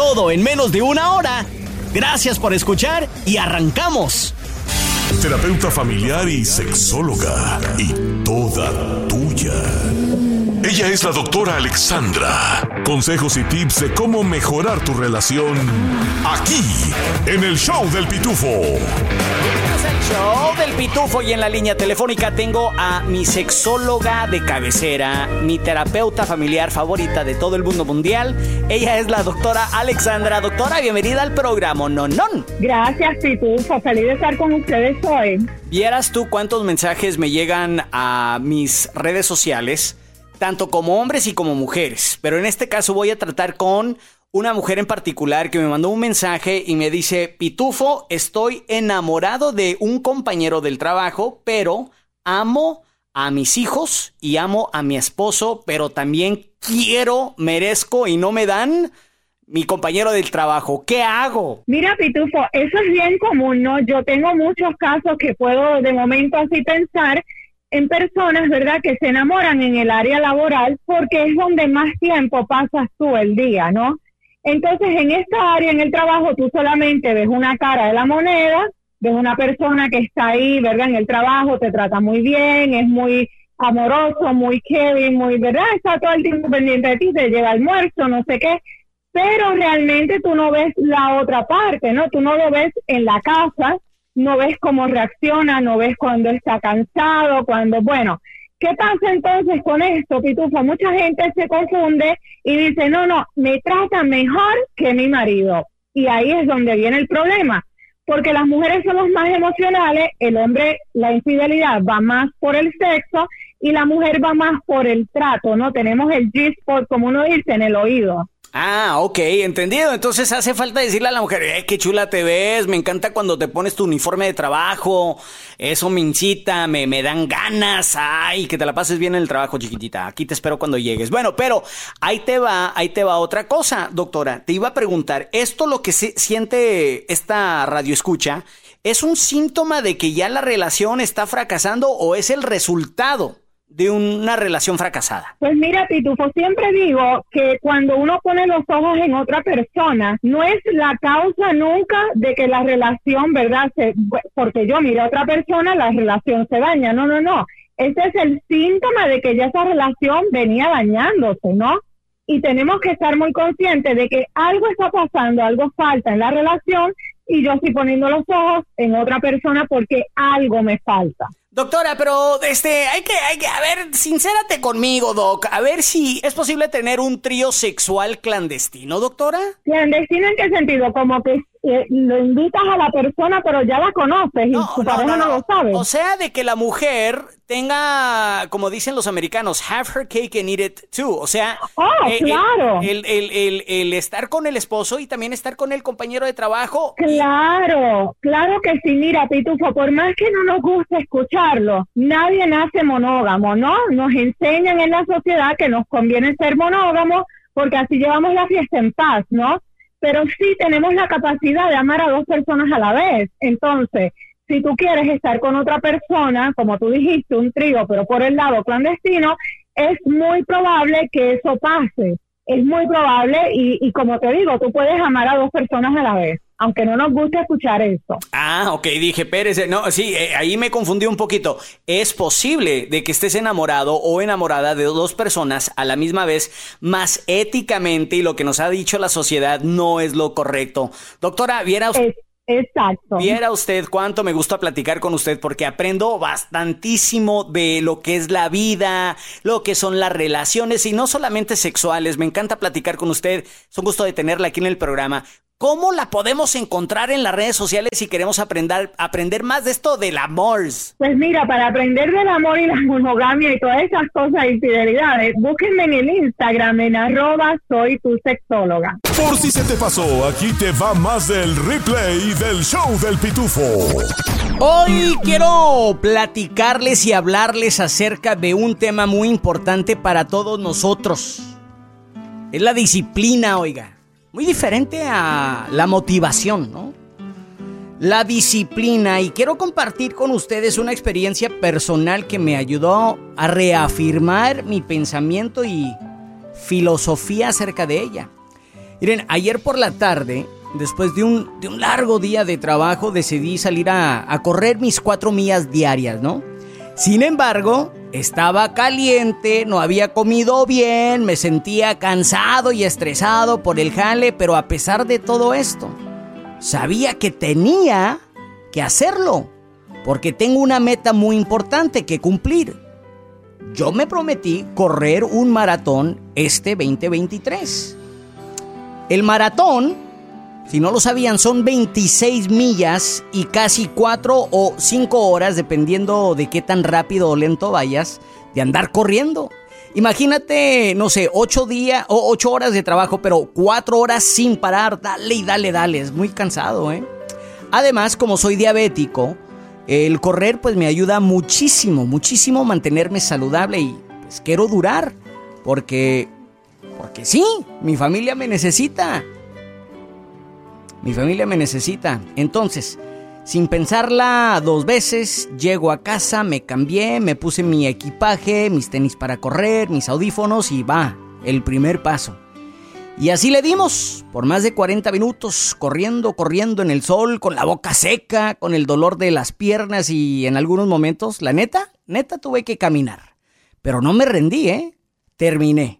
Todo en menos de una hora. Gracias por escuchar y arrancamos. Terapeuta familiar y sexóloga. Y toda tuya. Ella es la doctora Alexandra. Consejos y tips de cómo mejorar tu relación aquí, en el show del pitufo. Es el show del pitufo y en la línea telefónica tengo a mi sexóloga de cabecera, mi terapeuta familiar favorita de todo el mundo mundial. Ella es la doctora Alexandra. Doctora, bienvenida al programa No Non. Gracias, pitufo. Feliz de estar con ustedes hoy. Vieras tú cuántos mensajes me llegan a mis redes sociales tanto como hombres y como mujeres. Pero en este caso voy a tratar con una mujer en particular que me mandó un mensaje y me dice, Pitufo, estoy enamorado de un compañero del trabajo, pero amo a mis hijos y amo a mi esposo, pero también quiero, merezco y no me dan mi compañero del trabajo. ¿Qué hago? Mira, Pitufo, eso es bien común, ¿no? Yo tengo muchos casos que puedo de momento así pensar en personas, ¿verdad?, que se enamoran en el área laboral porque es donde más tiempo pasas tú el día, ¿no? Entonces, en esta área, en el trabajo, tú solamente ves una cara de la moneda, ves una persona que está ahí, ¿verdad?, en el trabajo, te trata muy bien, es muy amoroso, muy Kevin, muy, ¿verdad? Está todo el tiempo pendiente de ti, te llega almuerzo, no sé qué, pero realmente tú no ves la otra parte, ¿no? Tú no lo ves en la casa, no ves cómo reacciona, no ves cuando está cansado, cuando, bueno, ¿qué pasa entonces con esto, Pitufo? Mucha gente se confunde y dice, no, no, me trata mejor que mi marido. Y ahí es donde viene el problema, porque las mujeres somos más emocionales, el hombre, la infidelidad va más por el sexo y la mujer va más por el trato, ¿no? Tenemos el G-spot, como uno dice, en el oído. Ah, ok, entendido. Entonces hace falta decirle a la mujer, eh, qué chula te ves, me encanta cuando te pones tu uniforme de trabajo, eso me incita, me, me dan ganas, ay, que te la pases bien en el trabajo, chiquitita. Aquí te espero cuando llegues. Bueno, pero ahí te va, ahí te va otra cosa, doctora. Te iba a preguntar, ¿esto lo que se siente esta radio escucha es un síntoma de que ya la relación está fracasando o es el resultado? De una relación fracasada? Pues mira, Pitufo, siempre digo que cuando uno pone los ojos en otra persona, no es la causa nunca de que la relación, ¿verdad? Se, porque yo miro a otra persona, la relación se daña. No, no, no. Ese es el síntoma de que ya esa relación venía dañándose, ¿no? Y tenemos que estar muy conscientes de que algo está pasando, algo falta en la relación y yo estoy poniendo los ojos en otra persona porque algo me falta. Doctora, pero este, hay que, hay que, a ver, sincérate conmigo, Doc. A ver si es posible tener un trío sexual clandestino, doctora. ¿Clandestino en qué sentido? Como que eh, lo invitas a la persona, pero ya la conoces y su pareja no, lo sabe. O sea, de que la mujer tenga, como dicen los americanos, have her cake and eat it too. O sea, oh, claro. el, el, el, el, estar con el esposo y también estar con el compañero de trabajo. Claro, claro que sí. Mira, Pitufo, por más que no nos guste escucharlo, nadie nace monógamo, ¿no? Nos enseñan en la sociedad que nos conviene ser monógamos porque así llevamos la fiesta en paz, ¿no? Pero sí tenemos la capacidad de amar a dos personas a la vez. Entonces, si tú quieres estar con otra persona, como tú dijiste, un trío, pero por el lado clandestino, es muy probable que eso pase. Es muy probable y, y como te digo, tú puedes amar a dos personas a la vez aunque no nos guste escuchar eso. Ah, ok, dije, Pérez, no, sí, eh, ahí me confundí un poquito. Es posible de que estés enamorado o enamorada de dos personas a la misma vez, más éticamente y lo que nos ha dicho la sociedad no es lo correcto. Doctora, viera usted... Exacto. Viera usted cuánto me gusta platicar con usted porque aprendo bastantísimo de lo que es la vida, lo que son las relaciones y no solamente sexuales. Me encanta platicar con usted. Es un gusto de tenerla aquí en el programa. ¿Cómo la podemos encontrar en las redes sociales si queremos aprender, aprender más de esto del amor? Pues mira, para aprender del amor y la monogamia y todas esas cosas y fidelidades, búsquenme en el Instagram en arroba soy tu sexóloga. Por si se te pasó, aquí te va más del replay del show del pitufo. Hoy quiero platicarles y hablarles acerca de un tema muy importante para todos nosotros. Es la disciplina, oiga. Muy diferente a la motivación, ¿no? La disciplina y quiero compartir con ustedes una experiencia personal que me ayudó a reafirmar mi pensamiento y filosofía acerca de ella. Miren, ayer por la tarde, después de un, de un largo día de trabajo, decidí salir a, a correr mis cuatro millas diarias, ¿no? Sin embargo, estaba caliente, no había comido bien, me sentía cansado y estresado por el jale, pero a pesar de todo esto, sabía que tenía que hacerlo, porque tengo una meta muy importante que cumplir. Yo me prometí correr un maratón este 2023. El maratón, si no lo sabían, son 26 millas y casi 4 o 5 horas, dependiendo de qué tan rápido o lento vayas, de andar corriendo. Imagínate, no sé, 8 días o 8 horas de trabajo, pero 4 horas sin parar, dale y dale, dale, es muy cansado, ¿eh? Además, como soy diabético, el correr pues me ayuda muchísimo, muchísimo mantenerme saludable y pues quiero durar, porque porque sí, mi familia me necesita. Mi familia me necesita. Entonces, sin pensarla dos veces, llego a casa, me cambié, me puse mi equipaje, mis tenis para correr, mis audífonos y va, el primer paso. Y así le dimos, por más de 40 minutos, corriendo, corriendo en el sol, con la boca seca, con el dolor de las piernas y en algunos momentos, la neta, neta tuve que caminar. Pero no me rendí, ¿eh? Terminé.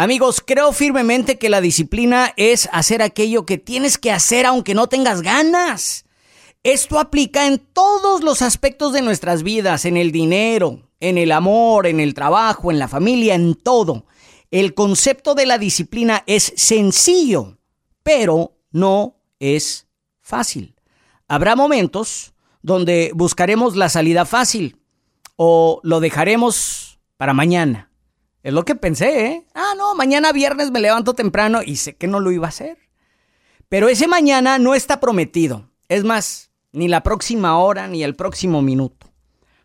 Amigos, creo firmemente que la disciplina es hacer aquello que tienes que hacer aunque no tengas ganas. Esto aplica en todos los aspectos de nuestras vidas, en el dinero, en el amor, en el trabajo, en la familia, en todo. El concepto de la disciplina es sencillo, pero no es fácil. Habrá momentos donde buscaremos la salida fácil o lo dejaremos para mañana. Es lo que pensé, ¿eh? Ah, no, mañana viernes me levanto temprano y sé que no lo iba a hacer. Pero ese mañana no está prometido. Es más, ni la próxima hora ni el próximo minuto.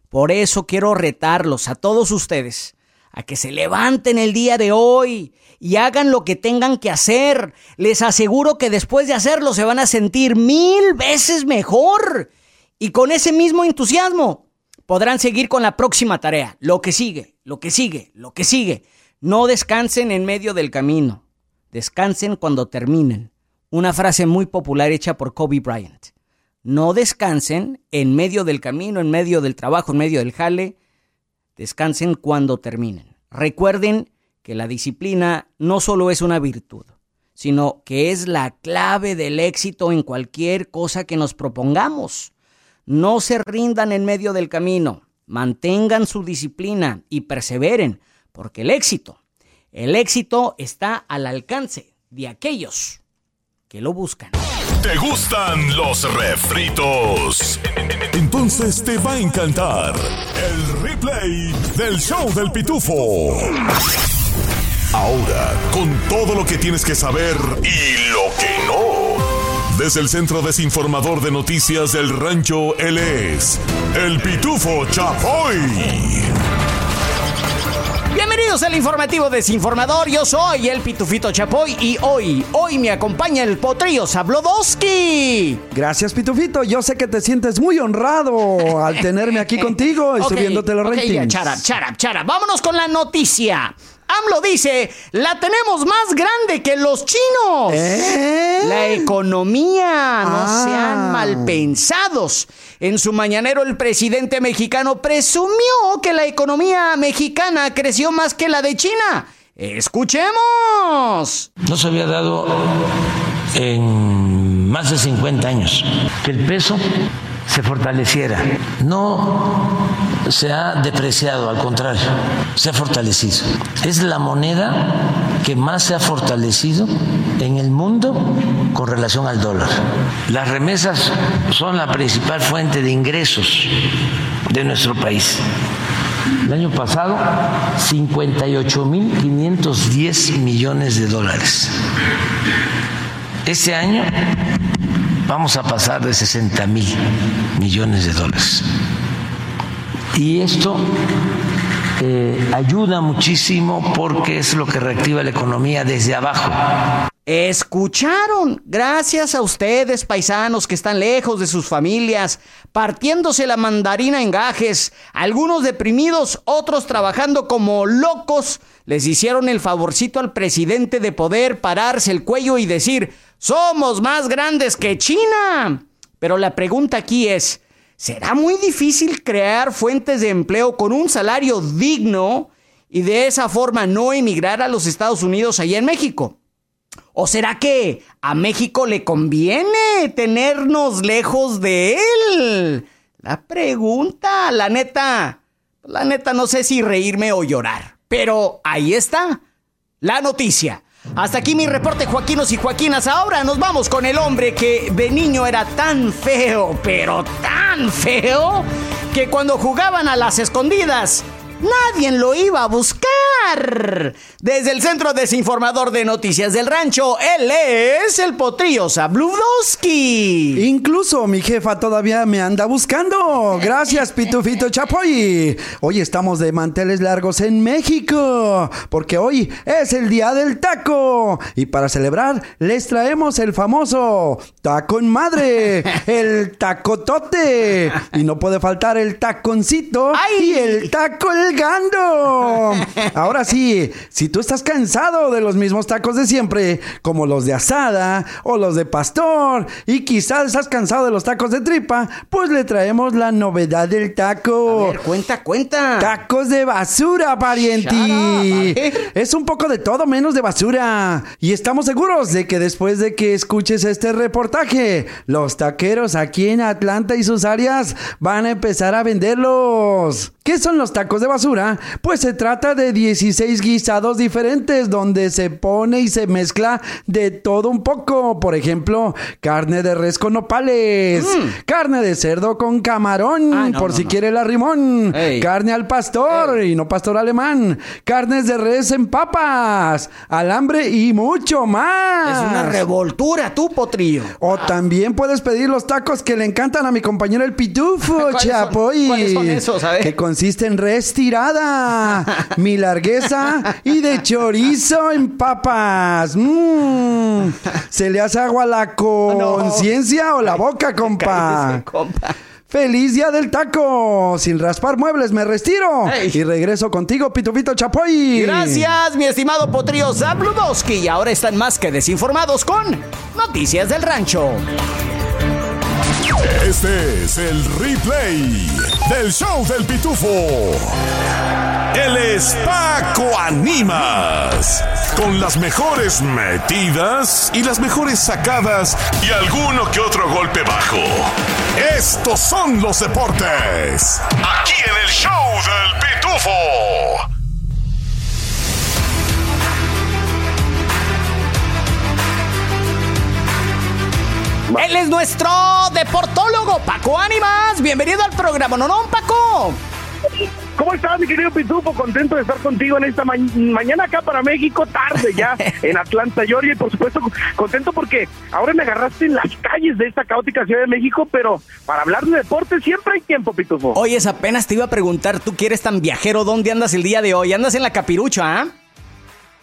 Por eso quiero retarlos a todos ustedes a que se levanten el día de hoy y hagan lo que tengan que hacer. Les aseguro que después de hacerlo se van a sentir mil veces mejor. Y con ese mismo entusiasmo podrán seguir con la próxima tarea, lo que sigue, lo que sigue, lo que sigue. No descansen en medio del camino, descansen cuando terminen. Una frase muy popular hecha por Kobe Bryant. No descansen en medio del camino, en medio del trabajo, en medio del jale, descansen cuando terminen. Recuerden que la disciplina no solo es una virtud, sino que es la clave del éxito en cualquier cosa que nos propongamos. No se rindan en medio del camino, mantengan su disciplina y perseveren, porque el éxito, el éxito está al alcance de aquellos que lo buscan. ¿Te gustan los refritos? Entonces te va a encantar el replay del show del pitufo. Ahora, con todo lo que tienes que saber y lo que no. Desde el Centro Desinformador de Noticias del Rancho, él es el Pitufo Chapoy. Bienvenidos al informativo desinformador, yo soy el Pitufito Chapoy y hoy, hoy me acompaña el potrillo Sablodowski. Gracias Pitufito, yo sé que te sientes muy honrado al tenerme aquí contigo y Ok, subiéndote los ok, ratings. ya, chara, chara, chara. Vámonos con la noticia. AMLO dice, la tenemos más grande que los chinos. ¿Eh? La economía, no Ah. sean mal pensados. En su mañanero el presidente mexicano presumió que la economía mexicana creció más que la de China. Escuchemos. No se había dado en más de 50 años que el peso se fortaleciera. No se ha depreciado, al contrario, se ha fortalecido. Es la moneda que más se ha fortalecido en el mundo con relación al dólar. Las remesas son la principal fuente de ingresos de nuestro país. El año pasado, 58.510 millones de dólares. Este año vamos a pasar de 60 mil millones de dólares. Y esto eh, ayuda muchísimo porque es lo que reactiva la economía desde abajo. Escucharon, gracias a ustedes, paisanos que están lejos de sus familias, partiéndose la mandarina en gajes, algunos deprimidos, otros trabajando como locos, les hicieron el favorcito al presidente de poder pararse el cuello y decir, somos más grandes que China. Pero la pregunta aquí es, ¿será muy difícil crear fuentes de empleo con un salario digno y de esa forma no emigrar a los Estados Unidos allá en México? ¿O será que a México le conviene tenernos lejos de él? La pregunta, la neta, la neta no sé si reírme o llorar. Pero ahí está, la noticia. Hasta aquí mi reporte, Joaquinos y Joaquinas. Ahora nos vamos con el hombre que de niño era tan feo, pero tan feo, que cuando jugaban a las escondidas, nadie lo iba a buscar. Desde el Centro Desinformador de Noticias del Rancho, él es el potrillo Sabludowski. Incluso mi jefa todavía me anda buscando. Gracias, Pitufito Chapoy. Hoy estamos de manteles largos en México, porque hoy es el día del taco. Y para celebrar, les traemos el famoso taco en madre, el tacotote. Y no puede faltar el taconcito y el taco el gando. Ahora sí, si tú estás cansado de los mismos tacos de siempre, como los de asada o los de pastor, y quizás estás cansado de los tacos de tripa, pues le traemos la novedad del taco. A ver, cuenta, cuenta. Tacos de basura, parienti. Es un poco de todo menos de basura. Y estamos seguros de que después de que escuches este reportaje, los taqueros aquí en Atlanta y sus áreas van a empezar a venderlos. ¿Qué son los tacos de basura? Pues se trata de 16 guisados diferentes donde se pone y se mezcla de todo un poco. Por ejemplo, carne de res con nopales, mm. carne de cerdo con camarón, ah, por si quiere la rimón, carne al pastor y no pastor alemán, carnes de res en papas, alambre y mucho más. Es una revoltura, tú, potrillo. O también puedes pedir los tacos que le encantan a mi compañero el pitufo, chapoy. ¿Cuáles son esos? A consiste en restirada, mi largueza y de chorizo en papas. Mm. ¿Se le hace agua la conciencia o la boca, compa? ¡Feliz día del taco! Sin raspar muebles me retiro. Y regreso contigo, Pitufito Chapoy. Gracias, mi estimado potrío Zabludowski. Y ahora están más que desinformados con Noticias del Rancho. Este es el replay del show del pitufo. El es Paco Animas. Con las mejores metidas y las mejores sacadas y alguno que otro golpe bajo. Estos son los deportes. Aquí en el show del pitufo. Él es nuestro deportólogo, Paco Ánimas. Bienvenido al programa, ¿no, no, Paco? ¿Cómo estás, mi querido Pitufo? Contento de estar contigo en esta mañana acá para México, tarde ya en Atlanta, Georgia. Y por supuesto, contento porque ahora me agarraste en las calles de esta caótica Ciudad de México, pero para hablar de deporte siempre hay tiempo, Pitufo. Oye, apenas te iba a preguntar, tú que eres tan viajero, ¿dónde andas el día de hoy? ¿Andas en la capirucha, ah?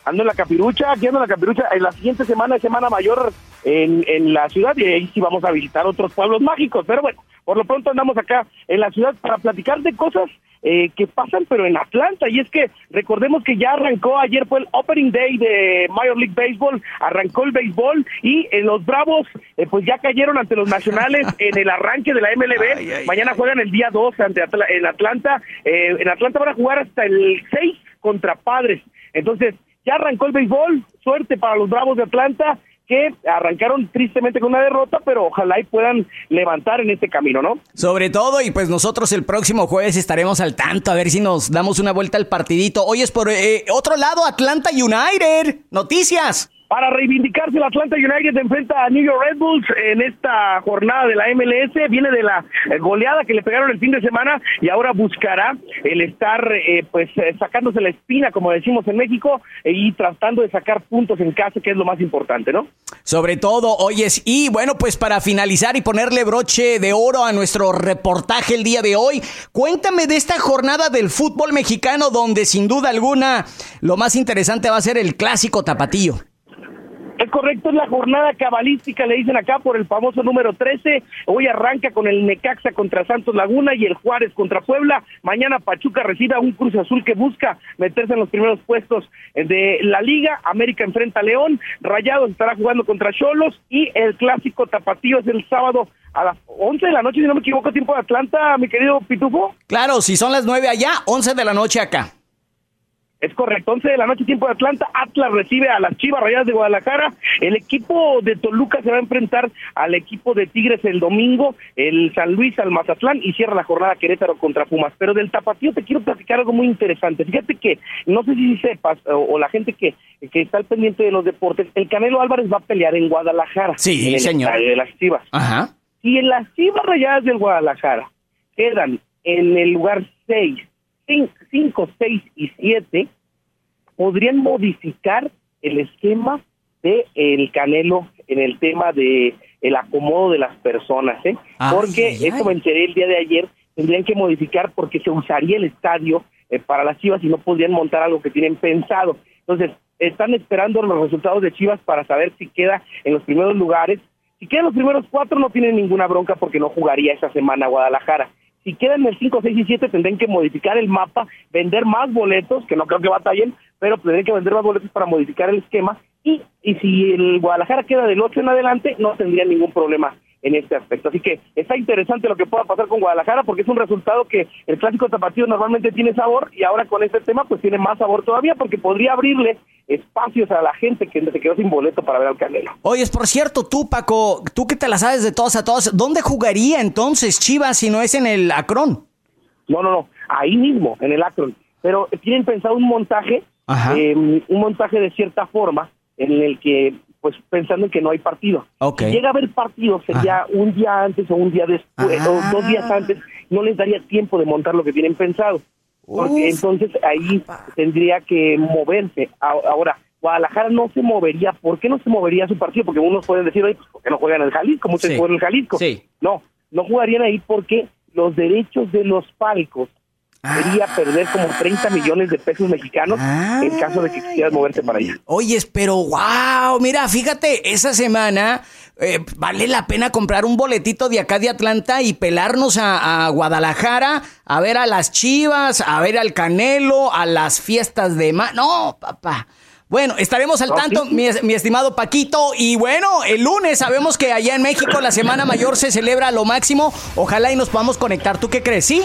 Ando en la capirucha, aquí ando en la capirucha. En la siguiente semana es Semana Mayor en, en la ciudad y ahí sí vamos a visitar otros pueblos mágicos. Pero bueno, por lo pronto andamos acá en la ciudad para platicar de cosas eh, que pasan, pero en Atlanta. Y es que recordemos que ya arrancó, ayer fue el Opening Day de Major League Baseball, arrancó el béisbol y en los Bravos, eh, pues ya cayeron ante los Nacionales en el arranque de la MLB. Mañana juegan el día 2 ante en Atlanta. Eh, en Atlanta van a jugar hasta el 6 contra Padres. Entonces, ya arrancó el béisbol, suerte para los Bravos de Atlanta que arrancaron tristemente con una derrota, pero ojalá y puedan levantar en este camino, ¿no? Sobre todo, y pues nosotros el próximo jueves estaremos al tanto, a ver si nos damos una vuelta al partidito. Hoy es por eh, otro lado, Atlanta United. Noticias. Para reivindicarse, el Atlanta United enfrenta a New York Red Bulls en esta jornada de la MLS. Viene de la eh, goleada que le pegaron el fin de semana y ahora buscará el estar, eh, pues, eh, sacándose la espina, como decimos en México, y tratando de sacar puntos en casa, que es lo más importante, ¿no? Sobre todo, oyes, y bueno, pues para finalizar y ponerle broche de oro a nuestro reportaje el día de hoy, cuéntame de esta jornada del fútbol mexicano donde sin duda alguna lo más interesante va a ser el clásico tapatío. Correcto, es la jornada cabalística, le dicen acá por el famoso número 13. Hoy arranca con el Necaxa contra Santos Laguna y el Juárez contra Puebla. Mañana Pachuca recibe a un Cruz Azul que busca meterse en los primeros puestos de la liga. América enfrenta a León. Rayados estará jugando contra Cholos y el clásico Tapatío es el sábado a las 11 de la noche, si no me equivoco, tiempo de Atlanta, mi querido Pitufo. Claro, si son las 9 allá, 11 de la noche acá. Es correcto, 11 de la noche, tiempo de Atlanta. Atlas recibe a las Chivas Rayadas de Guadalajara. El equipo de Toluca se va a enfrentar al equipo de Tigres el domingo, el San Luis al Mazatlán y cierra la jornada Querétaro contra Pumas. Pero del Tapatío te quiero platicar algo muy interesante. Fíjate que, no sé si sepas, o, la gente que, que está al pendiente de los deportes, el Canelo Álvarez va a pelear en Guadalajara. Sí, señor. de las Chivas. Ajá. Si en las Chivas Rayadas del Guadalajara quedan en el lugar 6 5, 6 y 7 podrían modificar el esquema de el Canelo en el tema de el acomodo de las personas, ¿eh? porque eso me enteré el día de ayer, tendrían que modificar porque se usaría el estadio eh, para las Chivas y no podrían montar algo que tienen pensado. Entonces, están esperando los resultados de Chivas para saber si queda en los primeros lugares. Si queda en los primeros cuatro no tienen ninguna bronca porque no jugaría esa semana Guadalajara. Si quedan el 5, 6 y 7 tendrán que modificar el mapa, vender más boletos, que no creo que batallen, pero tendrán que vender más boletos para modificar el esquema. Y, y si el Guadalajara queda del 8 en adelante, no tendría ningún problema en este aspecto. Así que está interesante lo que pueda pasar con Guadalajara porque es un resultado que el clásico tapatío normalmente tiene sabor y ahora con este tema pues tiene más sabor todavía porque podría abrirle espacios a la gente que se quedó sin boleto para ver al Canelo. Oye, es por cierto, tú Paco, tú que te la sabes de todos a todos, ¿dónde jugaría entonces Chivas si no es en el Acron? No, no, no, ahí mismo, en el Acron. Pero tienen pensado un montaje, eh, un montaje de cierta forma en el que pues pensando en que no hay partido. Si llega a haber partido, sería un día antes o un día después, o dos días antes, no les daría tiempo de montar lo que tienen pensado. Porque entonces ahí tendría que moverse. Ahora, Guadalajara no se movería. ¿Por qué no se movería su partido? Porque unos pueden decir, oye, pues, ¿por qué no juegan en el Jalisco? Muchos sí. juegan en el Jalisco. No, no jugarían ahí porque los derechos de los palcos sería perder como 30 millones de pesos mexicanos en caso de que quisieras moverte para allá. Oyes, pero wow, mira, fíjate, esa semana eh, vale la pena comprar un boletito de acá de Atlanta y pelarnos a, Guadalajara a ver a las Chivas, a ver al Canelo, a las fiestas de... Ma no, papá. Bueno, estaremos al tanto, mi, mi, estimado Paquito. Y bueno, el lunes sabemos que allá en México la Semana Mayor se celebra lo máximo. Ojalá y nos podamos conectar. ¿Tú qué crees? ¿Sí?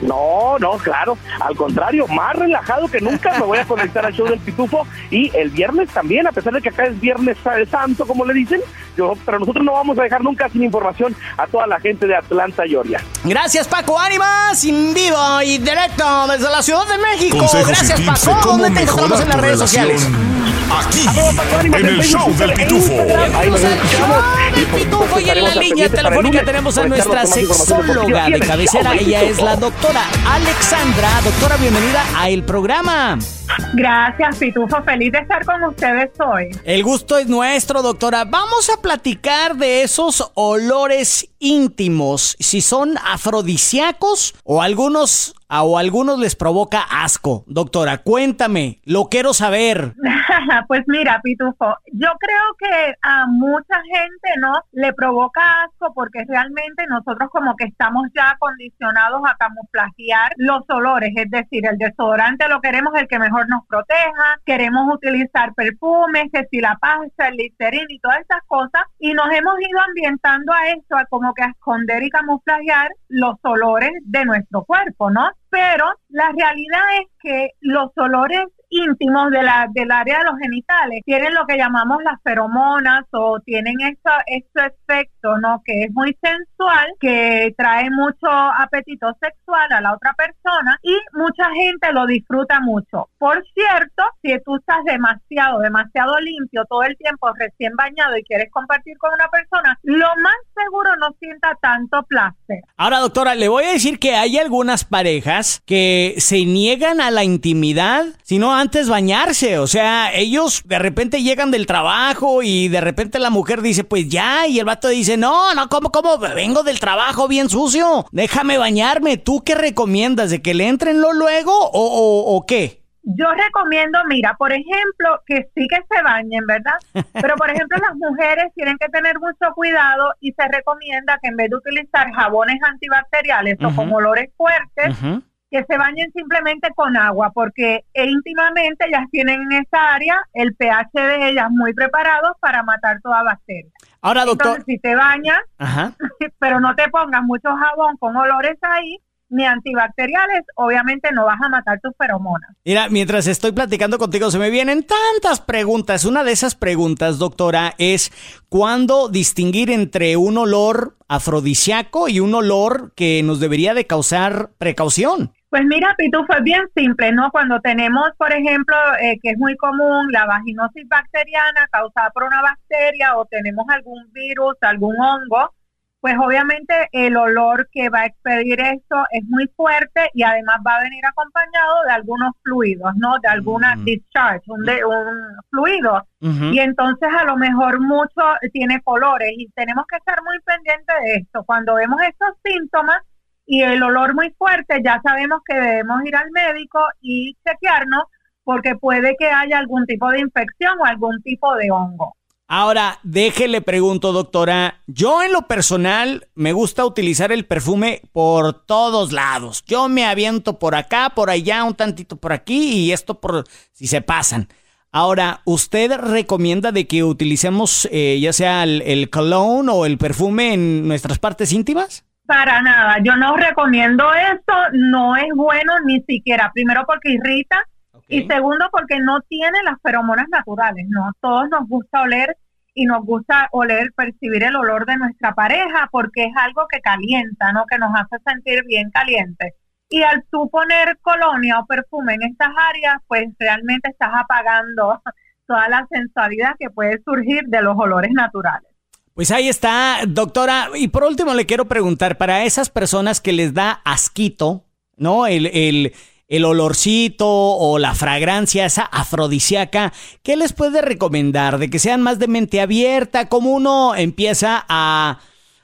No, no, claro. Al contrario, más relajado que nunca me voy a conectar al show del Pitufo. Y el viernes también, a pesar de que acá es Viernes Santo, como le dicen, yo, pero nosotros no vamos a dejar nunca sin información a toda la gente de Atlanta, Georgia. Gracias, Paco Ánimas, en vivo y directo desde la Ciudad de México. Gracias, Paco. ¿Dónde te encontramos en las redes sociales? Aquí, en el show del Pitufo. El Pitufo y en la línea telefónica tenemos a nuestra sexóloga de cabecera. Ella es la doctora Alexandra. Doctora, bienvenida a el programa. Gracias, Pitufo. Feliz de estar con ustedes hoy. El gusto es nuestro, doctora. Vamos a platicar de esos olores íntimos, si son afrodisíacos o algunos o algunos les provoca asco. Doctora, cuéntame, lo quiero saber. pues mira, Pitufo, yo creo que a mucha gente no le provoca asco porque realmente nosotros como que estamos ya condicionados a camuflajear los olores, es decir, el desodorante lo queremos el que mejor nos proteja, queremos utilizar perfumes, que si la pasta, el listerine y todas esas cosas y nos hemos ido ambientando a esto, a como que a esconder y camuflajear los olores de nuestro cuerpo, ¿no? Pero la realidad es que los olores íntimos de la, del área de los genitales tienen lo que llamamos las feromonas o tienen eso, este efecto, ¿no? Que es muy sensual, que trae mucho apetito sexual a la otra persona y mucha gente lo disfruta mucho. Por cierto, si tú estás demasiado, demasiado limpio todo el tiempo, recién bañado y quieres compartir con una persona, lo más seguro no sienta tanto placer. Ahora, doctora, le voy a decir que hay algunas parejas que se niegan a la intimidad, sino antes bañarse. O sea, ellos de repente llegan del trabajo y de repente la mujer dice, pues ya, y el vato dice, no, no, ¿cómo, cómo? Vengo del trabajo bien sucio, déjame bañarme. ¿Tú qué recomiendas? ¿De que le entren luego o, o, o qué? Yo recomiendo, mira, por ejemplo, que sí que se bañen, ¿verdad? Pero, por ejemplo, las mujeres tienen que tener mucho cuidado y se recomienda que en vez de utilizar jabones antibacteriales o con olores fuertes, que se bañen simplemente con agua, porque íntimamente ellas tienen en esa área el pH de ellas muy preparado para matar toda bacteria. Ahora, doctor. Entonces, si te bañas, pero no te pongas mucho jabón con olores ahí, ni antibacteriales, obviamente no vas a matar tus feromonas. Mira, mientras estoy platicando contigo se me vienen tantas preguntas. Una de esas preguntas, doctora, es ¿cuándo distinguir entre un olor afrodisíaco y un olor que nos debería de causar precaución? Pues mira, Pitufo, es bien simple, ¿no? Cuando tenemos, por ejemplo, eh, que es muy común la vaginosis bacteriana causada por una bacteria o tenemos algún virus, algún hongo, pues obviamente el olor que va a expedir esto es muy fuerte y además va a venir acompañado de algunos fluidos, ¿no? De alguna mm. discharge, un, de, un fluido. Y entonces a lo mejor mucho tiene colores y tenemos que estar muy pendientes de esto. Cuando vemos estos síntomas y el olor muy fuerte, ya sabemos que debemos ir al médico y chequearnos porque puede que haya algún tipo de infección o algún tipo de hongo. Ahora, déjele pregunto, doctora. Yo en lo personal me gusta utilizar el perfume por todos lados. Yo me aviento por acá, por allá, un tantito por aquí y esto por si se pasan. Ahora, ¿usted recomienda de que utilicemos eh, ya sea el, cologne o el perfume en nuestras partes íntimas? Para nada, yo no recomiendo esto, no es bueno ni siquiera, primero porque irrita, y segundo, porque no tiene las feromonas naturales, ¿no? Todos nos gusta oler y nos gusta oler, percibir el olor de nuestra pareja porque es algo que calienta, ¿no? Que nos hace sentir bien caliente. Y al tú poner colonia o perfume en estas áreas, pues realmente estás apagando toda la sensualidad que puede surgir de los olores naturales. Pues ahí está, doctora. Y por último le quiero preguntar, para esas personas que les da asquito, ¿no? El, el, el olorcito o la fragancia esa afrodisíaca, ¿qué les puede recomendar? De que sean más de mente abierta, ¿cómo uno empieza a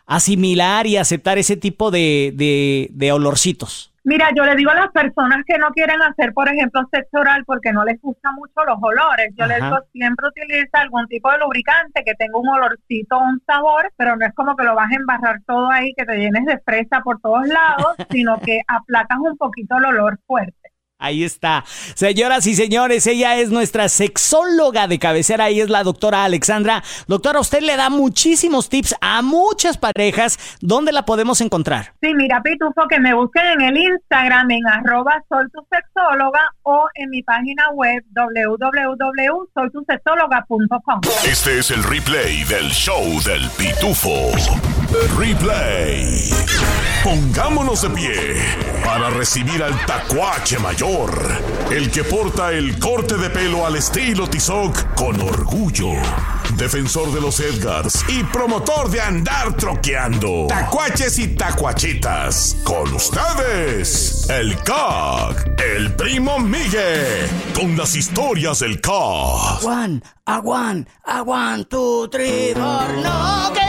asimilar y aceptar ese tipo de, de, de olorcitos? Mira, yo le digo a las personas que no quieren hacer, por ejemplo, sexo oral porque no les gustan mucho los olores. Yo les digo siempre utiliza algún tipo de lubricante que tenga un olorcito, un sabor, pero no es como que lo vas a embarrar todo ahí, que te llenes de fresa por todos lados, sino que aplacas un poquito el olor fuerte. Ahí está. Señoras y señores, ella es nuestra sexóloga de cabecera y es la doctora Alexandra. Doctora, usted le da muchísimos tips a muchas parejas. ¿Dónde la podemos encontrar? Sí, mira, Pitufo, que me busquen en el Instagram en arroba soy tu sexóloga o en mi página web www.soytusexóloga.com. Este es el replay del show del Pitufo. Replay. Pongámonos de pie para recibir al tacuache mayor, el que porta el corte de pelo al estilo Tizoc con orgullo. Defensor de los Edgars y promotor de andar troqueando. Tacuaches y tacuachitas. Con ustedes, el CAC, el primo Miguel, con las historias del CAC. One, a one, two, three, four. No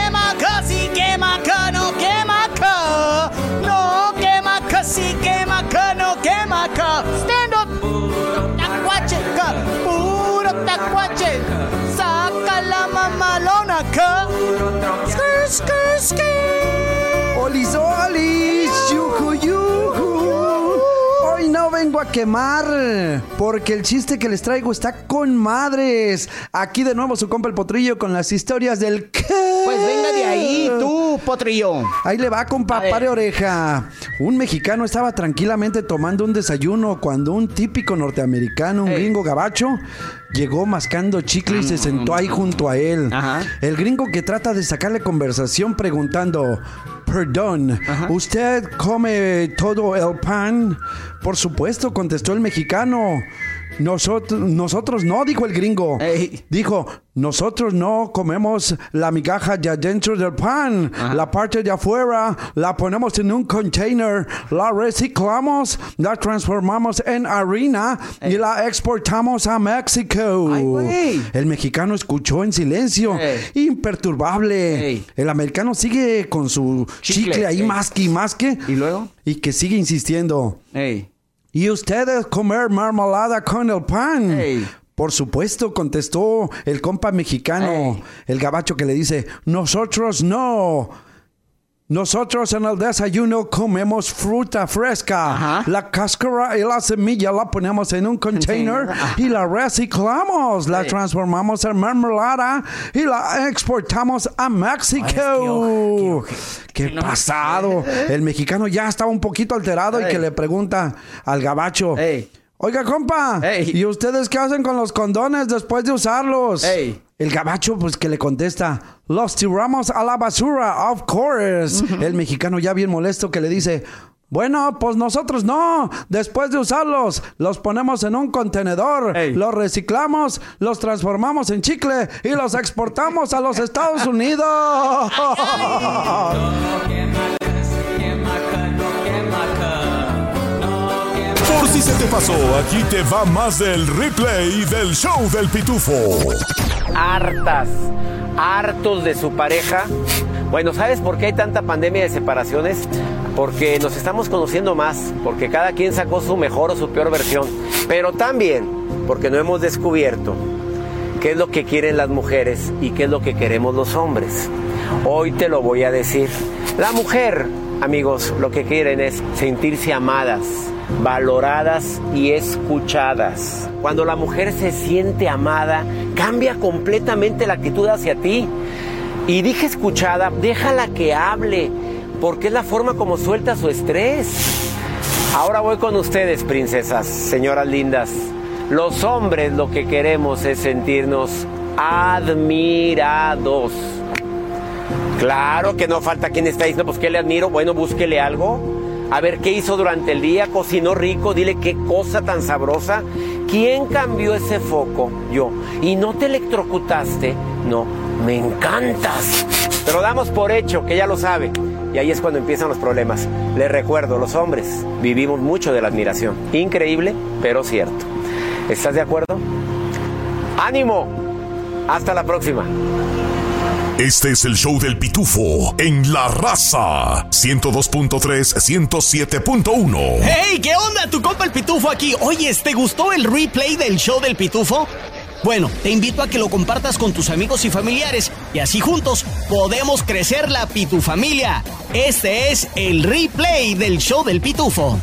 Skrr, skrr. Olli's Ollie. A quemar, porque el chiste que les traigo está con madres. Aquí de nuevo su compa el potrillo con las historias del qué. Pues venga de ahí, tú, potrillo. Ahí le va, compa, pare oreja. Un mexicano estaba tranquilamente tomando un desayuno cuando un típico norteamericano, un gringo gabacho, llegó mascando chicle y se sentó ahí junto a él. El gringo que trata de sacarle conversación preguntando, perdón, ¿usted come todo el pan? Por supuesto, contestó el mexicano. Nosotros, nosotros no, dijo el gringo. Dijo, nosotros no comemos la migaja de adentro del pan. La parte de afuera la ponemos en un container, la reciclamos, la transformamos en harina y la exportamos a México. el mexicano escuchó en silencio, imperturbable. El americano sigue con su chicle, ahí más que y más que. ¿Y luego? Y que sigue insistiendo. ¿Y ustedes comer marmalada con el pan? Por supuesto, contestó el compa mexicano, el gabacho que le dice, nosotros no. Nosotros en el desayuno comemos fruta fresca. La cáscara y la semilla la ponemos en un container y la reciclamos. La transformamos en mermelada y la exportamos a México. qué, pasado! El mexicano ya estaba un poquito alterado y que le pregunta al gabacho. Oiga, compa, ¿y ustedes qué hacen con los condones después de usarlos? El gabacho, pues que le contesta, los tiramos a la basura, of course. El mexicano ya bien molesto que le dice, bueno, pues nosotros no. Después de usarlos, los ponemos en un contenedor, los reciclamos, los transformamos en chicle y los exportamos a los Estados Unidos. Por si se te pasó, aquí te va más del replay del show del pitufo hartas, hartos de su pareja. Bueno, ¿sabes por qué hay tanta pandemia de separaciones? Porque nos estamos conociendo más, porque cada quien sacó su mejor o su peor versión, pero también porque no hemos descubierto qué es lo que quieren las mujeres y qué es lo que queremos los hombres. Hoy te lo voy a decir. La mujer, amigos, lo que quieren es sentirse amadas, valoradas y escuchadas. Cuando la mujer se siente amada, cambia completamente la actitud hacia ti. Y dije escuchada, déjala que hable, porque es la forma como suelta su estrés. Ahora voy con ustedes, princesas, señoras lindas. Los hombres lo que queremos es sentirnos admirados. Claro que no falta quien está diciendo, pues ¿qué le admiro? Bueno, búsquele algo a ver qué hizo durante el día, cocinó rico, dile qué cosa tan sabrosa. ¿Quién cambió ese foco? Yo. ¿Y no te electrocutaste? No, me encantas. Pero damos por hecho que ya lo sabe. Y ahí es cuando empiezan los problemas. Les recuerdo, los hombres vivimos mucho de la admiración. Increíble, pero cierto. ¿Estás de acuerdo? ¡Ánimo! Hasta la próxima. Este es el show del pitufo en La Raza 102.3 107.1. ¡Hey! ¿Qué onda? Tu compa el pitufo aquí. Oye, ¿te gustó el replay del show del pitufo? Bueno, te invito a que lo compartas con tus amigos y familiares y así juntos podemos crecer la pitufamilia. Este es el replay del show del pitufo.